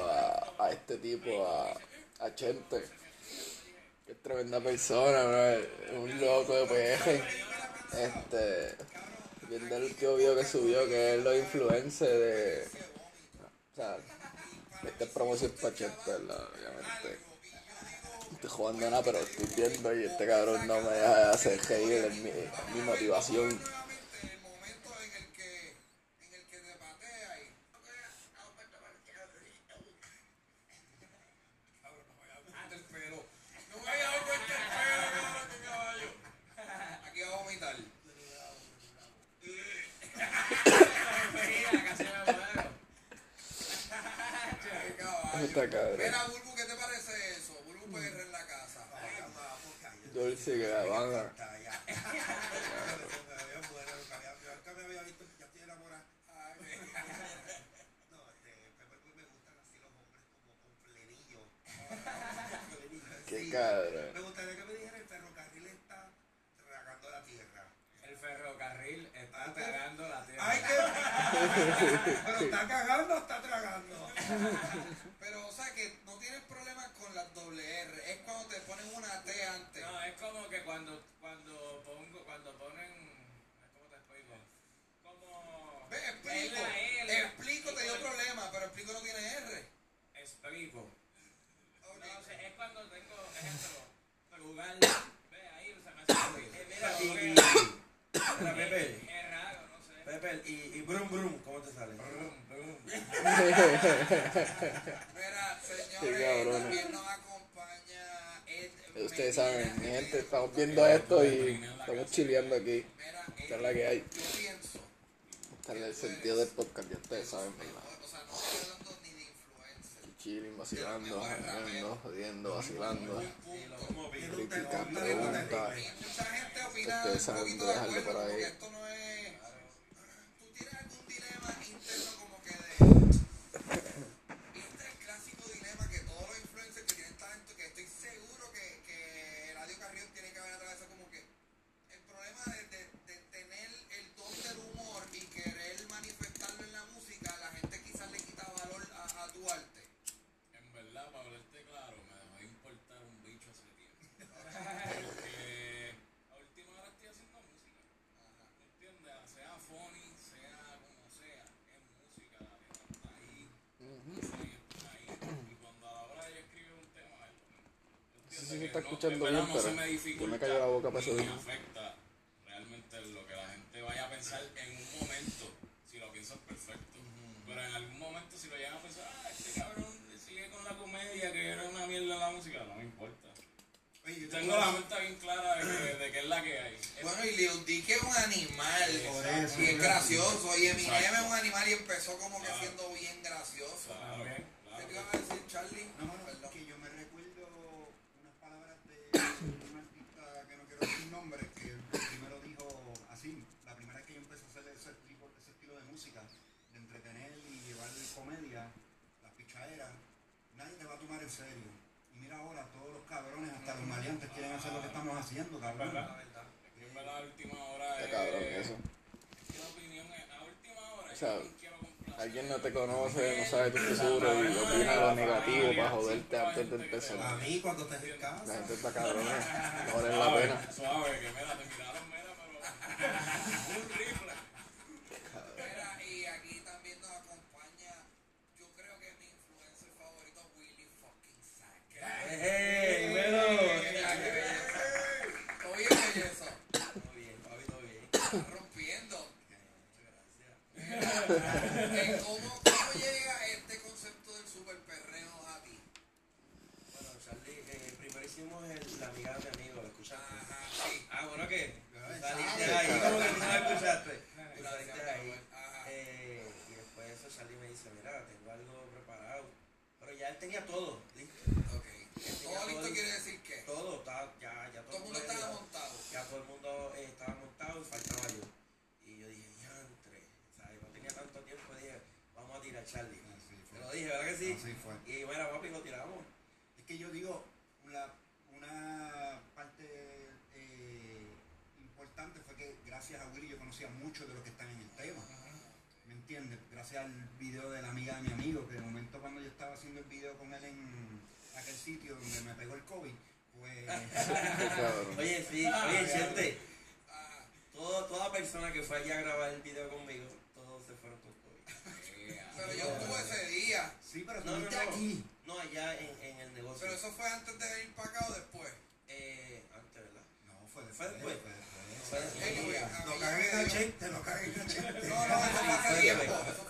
a, a este tipo, a, a Chente. Que es tremenda persona, un loco de peje. Este, viendo el último video que subió, que es los influencers de. O sea, esta es promoción para Chente. Obviamente. Estoy jugando nada, pero estoy viendo y este cabrón no me deja de hacer mi motivación. Está cabrón. Mira, Bulbu, ¿qué te parece eso? Bulbu PR en la casa. Dulce que la van a. Qué cabrón. Me gustaría que me dijera el ferrocarril está tragando la tierra. El ferrocarril está tragando la tierra. Ay, que. Pero está cagando o está tragando. No, es como que cuando, cuando pongo, cuando ponen, ¿cómo te explico? Como... Ve, explico. Es la L. Explico, te dio problema, pero explico no tiene R. Explico. Ok. No, o sea, es cuando tengo, ejemplo, lugar, ve ahí, se me hace mira, Y- porque- y- Mira, Pepe, es raro, no sé. Pepe, y, y brum brum, ¿cómo te sale? Mira, Qué señores, cabrona. también nos Ed Ustedes saben, mi gente, estamos viendo esto y estamos chileando aquí. Esta es la que hay. Esta es el sentido del podcast, ya ustedes saben, ¿verdad? Chilling, vacilando, jodiendo, jodiendo, vacilando. Y preguntas. Ustedes saben dejarlo por ahí. Se está escuchando bien, no se pero me me callo la boca para eso me afecta realmente lo que la gente vaya a pensar en un momento, si lo piensas perfecto. Pero en algún momento si lo llegan a pensar, ah, este cabrón sigue con la comedia, que era una mierda la música, no me importa. Oye, yo Tengo la mente bien clara de que, de que es la que hay. Bueno, y Lil Dicky es un animal. Por eso. Y es gracioso. Y Eminem Exacto. es un animal y empezó como que Claro. siendo bien gracioso. Claro, ¿Qué claro. te ibas a decir, Charlie? No, no, Perdón. es que yo me recuerdo unas palabras de un artista que no quiero decir nombre, que primero dijo así, la primera vez que yo empecé a hacer ese, tipo, ese estilo de música, de entretener y llevar comedia, las pichaderas, nadie te va a tomar en serio. Y mira ahora, todos los cabrones, hasta los maleantes quieren hacer lo que estamos haciendo, cabrón. ¿Verdad? Es verdad, a última hora Qué es- cabrón eso. es que la opinión es, a última hora O sea. Alguien no te conoce, no sabe tu futuro y opina lo negativo para joderte antes de empezar. A mí cuando te en La casa. gente está cabrona, no vale la pena. Suave, que mira, te miraron, mira, pero. un rifle. ¡Ey, bueno! Oye, belleza. Todo bien, papi, todo bien. Está rompiendo. Muchas gracias. Eh, ¿Cómo, ¿Cómo llega este concepto del super perreo a ti? Bueno, Charlie, eh, primero hicimos el, la amiga de mi amigo, ¿lo escuchaste? Ajá, sí. Ah, bueno, ¿qué? Ay, Saliste sabe. ahí, como que tú no la escuchaste. Tú Gracias, saliste mi ahí. amor. Ajá. Eh, y después de eso Charlie me dice, mira, tengo algo preparado. Pero ya él tenía todo, listo. Ok. Todo listo quiere decir que Todo, estaba, ya, ya todo el mundo estaba montado. Ya todo el mundo eh, estaba montado y faltaba yo. Y yo dije, yantre. O sea, yo no tenía tanto tiempo, dije, vamos a tirar Charlie. Así Te fue. lo dije, ¿verdad que sí? Así fue. Y bueno, papi, lo tiramos. Es que yo digo, una, una parte eh, importante fue que gracias a Willy yo conocía mucho de los que están en el tema. ¿Me ¿entiendes? Gracias al video de la amiga de mi amigo, que de momento cuando yo estaba haciendo el video con él en aquel sitio donde me pegó el COVID, pues... Oye, sí, oye, Chente. Todo, toda persona que fue allá a grabar el video conmigo, todos se fueron con COVID. Pero yo estuve ese día. Sí, pero No, no, no. aquí. No, allá en, en el negocio. Pero eso fue antes de ir para acá o después. Eh, antes, ¿verdad? No, fue Fue después. Fue después. Lo me en cachete, lo en cachete. No, eso tiempo. Eso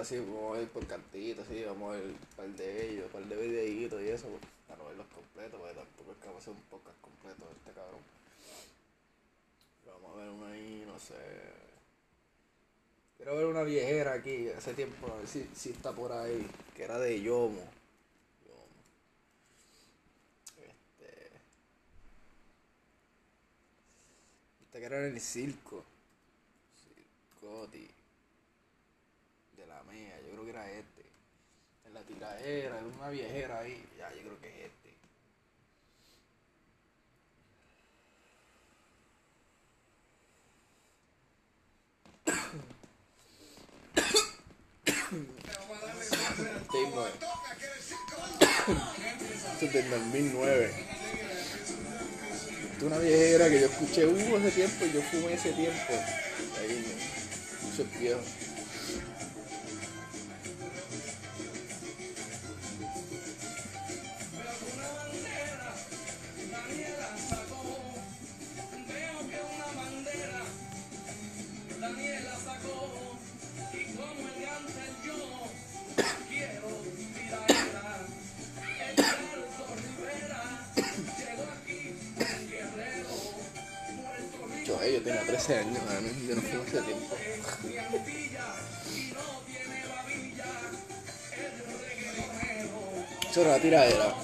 así, vamos a ver por cantitos, así, vamos a ver un par de ellos, un par de videitos y eso, pues, para no verlos completos, porque tampoco es que vamos a hacer un podcast completo este cabrón. Vamos a ver uno ahí, no sé. Quiero ver una viejera aquí, hace tiempo, a ver si, si está por ahí, que era de Yomo. Yomo. Este. Este que era en el circo. Circoti yo creo que era este. En la tiradera, era una viejera ahí. Ya, yo creo que es este. Esto es del 2009. Esta es una viejera que yo escuché hubo ese tiempo y yo fumé ese tiempo. Ahí me puse 13 años, yo no era tiradera.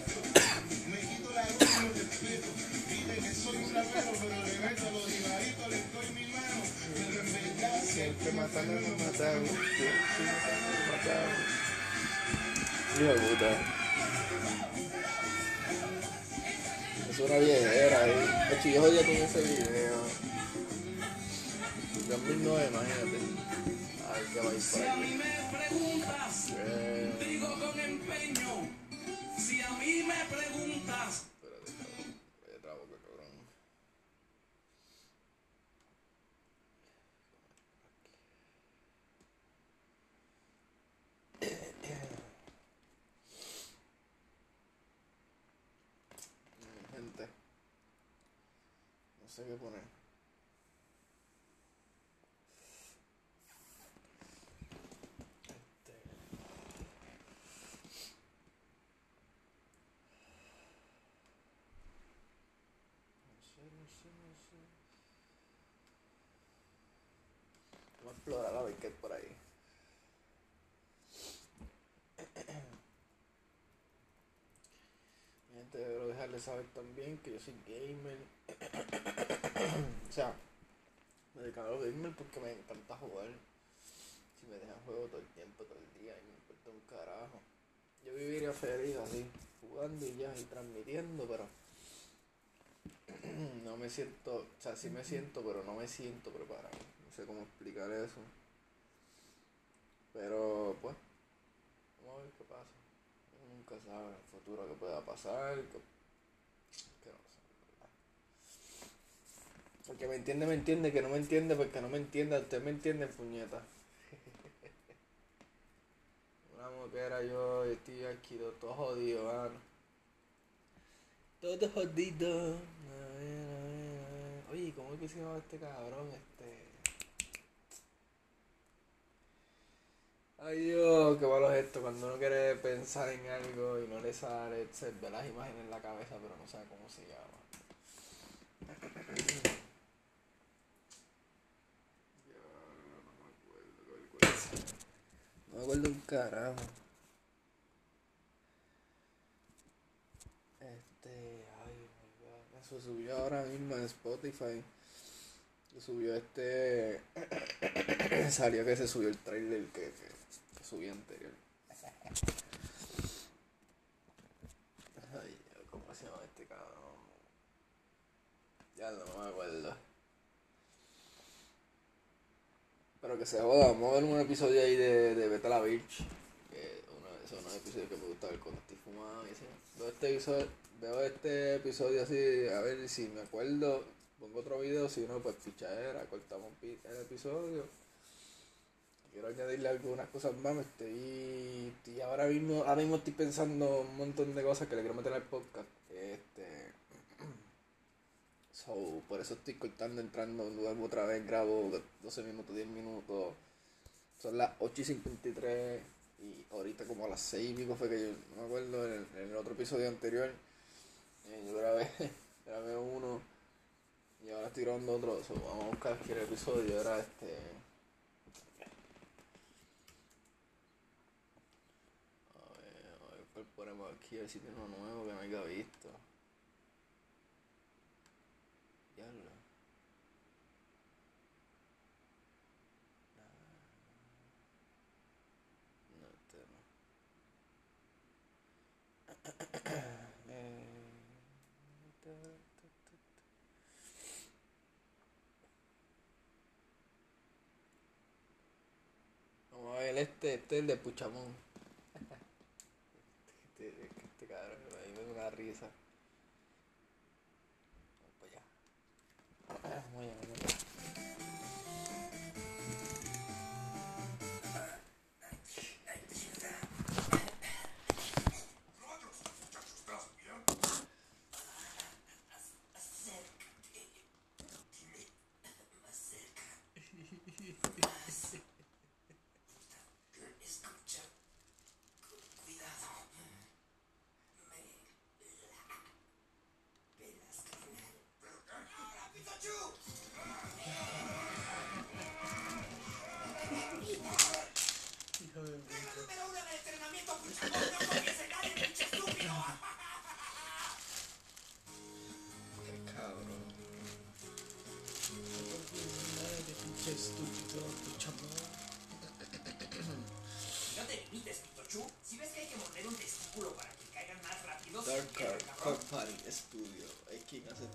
Siempre matando, me mataron. Siempre matando, me mataron. Hijo de puta. Es una viejera. De hecho, yo jodía con ese video. 2009, imagínate. A ver qué va a ir por preguntas, Eh. Si a mí me preguntas, Espérate, cabrón. Vaya trabo, que cabrón. Mm, Gente. No sé qué poner. Este. No sé, no sé, no sé. explorar a ver qué hay por ahí. Gente, debo dejarles saber también que yo soy gamer. o sea, me los gamer porque me encanta jugar. Si me dejan juego todo el tiempo, todo el día, y me importa un carajo. Yo viviría feliz así, jugando y ya, y transmitiendo, pero no me siento, o sea, sí me siento, pero no me siento preparado. No sé cómo explicar eso. Pero, pues, vamos a ver qué pasa. Nunca sabe el futuro qué pueda pasar, que no sé. ¿verdad? El que me entiende, me entiende, que no me entiende, porque no me entiende, usted me entiende, puñeta. Una moquera yo, estoy aquí todo jodido, mano. Todo jodido. A ver, a ver, a ver. Oye, ¿cómo es que se llama este cabrón? Este. Ay Dios, qué malo es esto cuando uno quiere pensar en algo y no le sale, se ve las imágenes en la cabeza pero no sabe cómo se llama. Ya, no me acuerdo, qué vergüenza. No me acuerdo un carajo. Este, ay, my God. Eso subió ahora mismo en Spotify. Subió este. Salió que se subió el trailer que, que, que subí anterior. Ay, ¿cómo se llama este cabrón? Ya no me acuerdo. Pero que se joda, vamos a ver un episodio ahí de, de Beta la Beach. Que uno esos unos episodios que me gusta ver cuando estoy fumado y así. Veo este episodio, veo este episodio así, a ver si me acuerdo, pongo otro video, si no, pues fichadera, cortamos el episodio. Quiero añadirle algunas cosas más, estoy, estoy ahora mismo, ahora mismo estoy pensando un montón de cosas que le quiero meter al podcast. So, por eso estoy cortando, entrando, luego otra vez grabo 12 minutos, 10 minutos. Son las 8 y 53 y ahorita como a las 6 y pico fue que yo, no me acuerdo, en el, en el otro episodio anterior, eh, yo grabé, grabé uno y ahora estoy grabando otro. So, vamos a buscar el episodio, era este... A ver, a ver ponemos aquí, a ver si tiene uno nuevo que no haya visto. Diablo. No, este no. Eh, ta, ta, ta, ta. Ver este, este es el de Puchamón. Este, este, este cabrón, a mí me da risa. Para allá. Vamos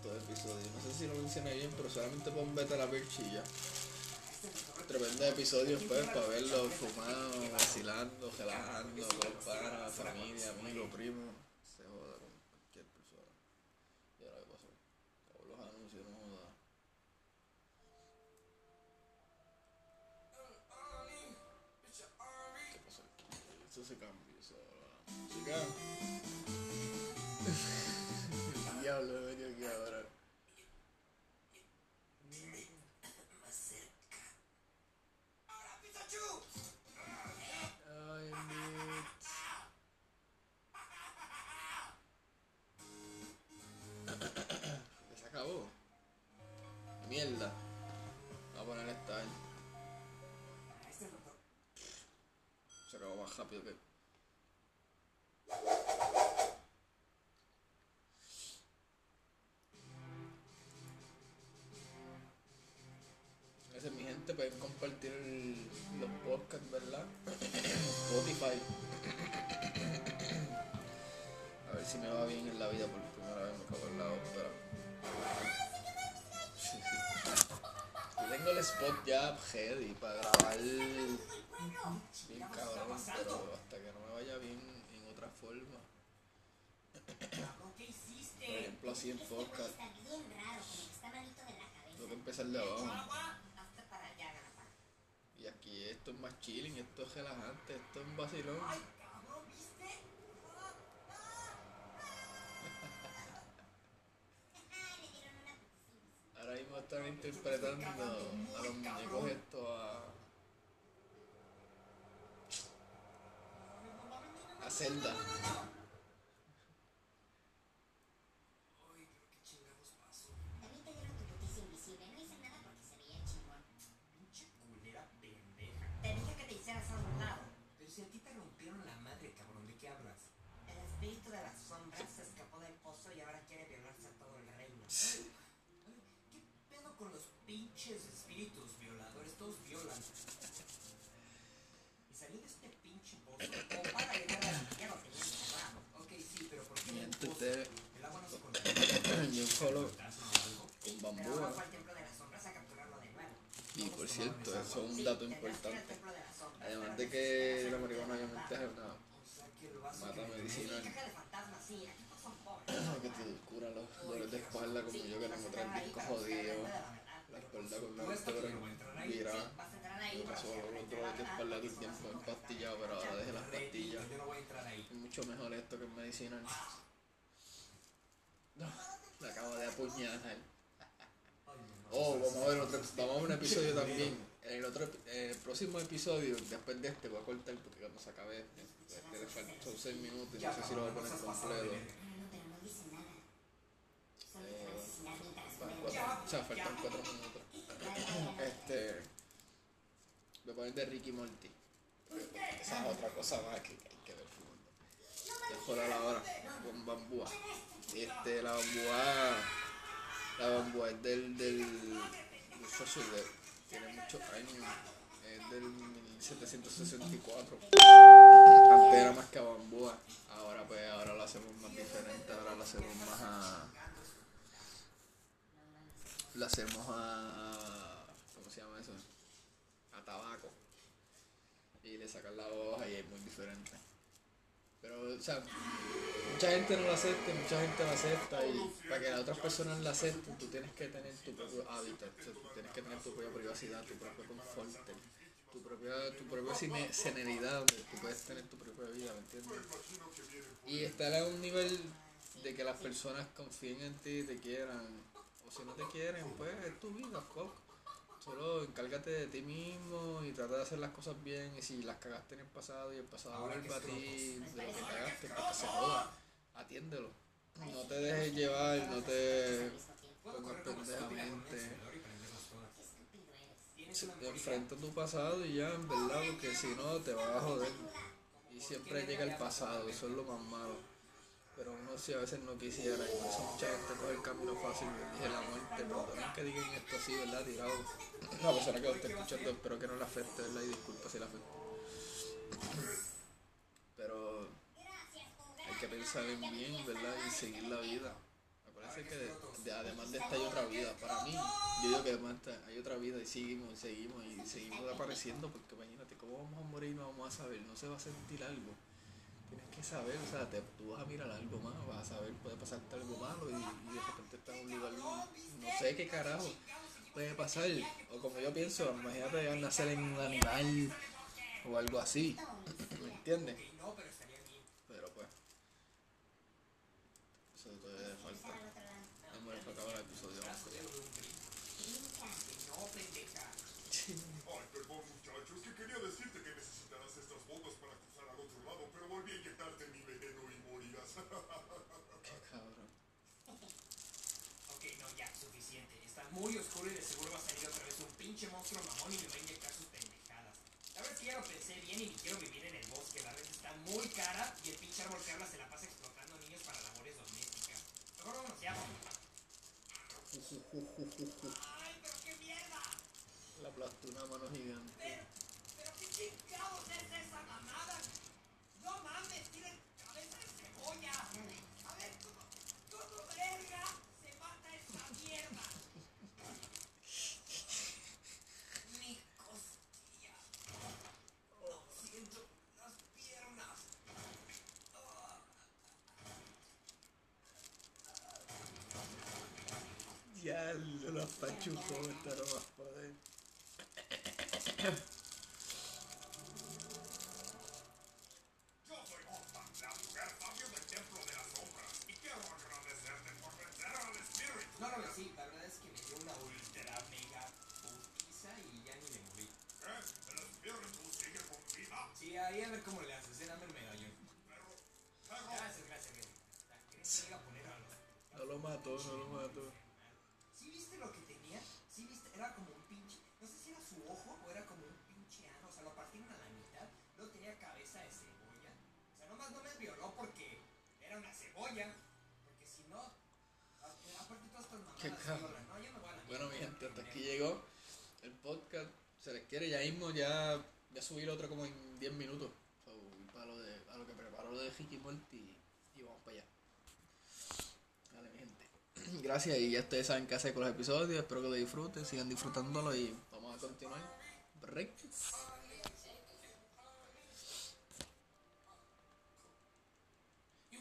Episodio. No sé si lo mencioné bien, pero solamente pon beta la perchilla. Tremendo episodio pues para verlo fumado, vacilando, relajando, con panas, familia, amigos, primos. Se joda con cualquier persona. Y ahora qué pasó. Todos los anuncios, no joda. ¿Qué pasó aquí? Eso se cambió, eso la música. Diablo más rápido que. Gracias mi gente, pueden compartir el- los podcasts, ¿verdad? Spotify. A ver si me va bien en la vida por primera vez me cago en la ópera. Tengo el spot ya ready para grabar bien cabrón, pero hasta que no me vaya bien en otra forma. Por ejemplo, así en podcast. Tengo que empezar de abajo. Y aquí esto es más chilling, esto es relajante, esto es un vacilón. Ahora mismo están interpretando a los muñecos esto a. a Zelda. También te dieron tu putiza invisible. No hice nada porque se veía chingón. Pinche culera pendeja. Te dije que te hicieras a un lado. Pero si a ti te rompieron la madre, cabrón, ¿de qué hablas? El espíritu de las sombras se escapó del pozo y ahora quiere violarse a todo el reino. Ay, ¿Qué pedo con los pinches espíritus violadores? Todos violan. Y salió de este pinche pozo. O para llegar al ya lo tenía encerrado. Ok, sí, pero ¿por qué en el Miente pozo? usted. El agua no se contamina. Y un solo ¿Fantasma o algo? con Pero bambú. ahora fue al templo de las sombras a capturarlo de nuevo. Y por cierto, eso es un dato importante. Además de que la marihuana obviamente es una mata medicinal. que te cura los dolores de espalda como yo que tengo tres discos jodidos. La espalda con la vértebra virada. Me pasó los dolores de espalda todo el tiempo empastillado, pero ahora dejé las pastillas. Yo. Es mucho mejor esto que el medicinal. La acabo de apuñalar. Oh, vamos a ver otro, vamos a un episodio también. En el otro, en el próximo episodio, después de este, voy a cortar porque cuando se acabe este, este le faltan son 6 minutos no sé si lo voy a poner completo. Cuatro- o sea, faltan 4 minutos. Este. Voy a poner de Ricky Morty. Esa es otra cosa más que hay que ver. Mejor a la hora, con bambúa. Este, la bambúa. La bambúa es del. del. del Schwarzenegger. Tiene muchos años. Es del 1764. Antes era más que bambúa. Ahora pues ahora lo hacemos más diferente. Ahora lo hacemos más a. Lo hacemos a. a- ¿Cómo se llama eso? A tabaco. Y le sacan la hoja y es muy diferente. Pero, o sea, mucha gente no lo acepta mucha gente lo acepta y para que las otras personas la acepten tú tienes que tener tu propio hábitat, tienes que tener tu propia privacidad, tu propio confort, tu propia, tu propia serenidad donde tú puedes tener tu propia vida, ¿me entiendes? Y estar a un nivel de que las personas confíen en ti, te quieran, o si no te quieren, pues es tu vida, fuck. Solo encárgate de ti mismo y trata de hacer las cosas bien. Y si las cagaste en el pasado y el pasado vuelve a ti de lo que cagaste, pues que se joda. Atiéndelo. No te dejes llevar, no te pongas pendejamente. Enfrenta tu pasado y ya, en verdad, porque si no te vas a joder. Y siempre llega el pasado, eso es lo más malo. Pero uno sí a veces no quisiera, y por eso mucha gente coge el camino fácil, dije la muerte, pero también que digan esto así, ¿verdad? Tirado. La persona que lo esté escuchando, espero que no le afecte, ¿verdad? Y disculpa si le afecta. Pero hay que pensar en bien, ¿verdad? Y seguir la vida. Acuérdense que de- de- además de esta hay otra vida. Para mí, yo digo que además hay otra vida y seguimos y seguimos y seguimos apareciendo porque imagínate cómo vamos a morir y no vamos a saber, no se va a sentir algo. Que saber, o sea, te, tú vas a mirar algo más, vas a saber, puede pasarte algo malo y, de repente estás en un lugar, no sé qué carajo puede pasar. O como yo pienso, imagínate nacer en un animal o algo así, ¿me entiendes? No, pero estaría bien. Pero pues, eso todavía falta. Vamos a acabar el episodio. vamos allá. No, pendeja. Ay, perdón muchachos, que quería decirte que necesitarás estas botas para cruzar al otro lado, pero volví a inyectarte mi veneno y morirás. Qué cabrón. Ok, no, ya, suficiente. Está muy oscuro y de seguro va a salir otra vez un pinche monstruo mamón y me va a inyectar sus pendejadas. La verdad es que ya lo pensé bien y ni quiero vivir en el bosque. está muy cara y el pinche árbol que habla se la pasa explotando niños para labores domésticas. Mejor vámonos ya. ¡Ay, pero qué mierda! Le aplastó una mano gigante. Pero, pero qué chingados es esa mamada. No mames, tiene cabeza de cebolla. A ver, ¿cómo, cómo verga se mata esa mierda? Mi costilla. No siento las piernas. Ya lo las pachujó, esta no más poder. Yo soy Opa, la mujer sabio del templo de las sombras, y quiero agradecerte por vencer al espíritu. No, no, sí, la verdad es que me dio una ultra mega putiza y ya ni me morí. ¿Qué? ¿El espíritu sigue con vida? Sí, ahí a ver cómo le haces, eh, dame el medallón. Pero, pero, Gracias, gracias, gracias. ¿Querés que venga a poner a los No lo mató, no lo Bueno, mi gente, hasta aquí llegó el podcast. Se les quiere ya mismo, ya voy a subir otro como en 10 minutos. Para lo de, a lo que preparo lo de Ricky y vamos para allá. Dale, mi gente. Gracias y ya ustedes saben qué hacer con los episodios. Espero que lo disfruten, sigan disfrutándolo y vamos a continuar. Break.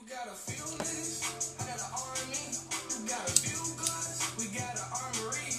we got a few guns. We got an armory.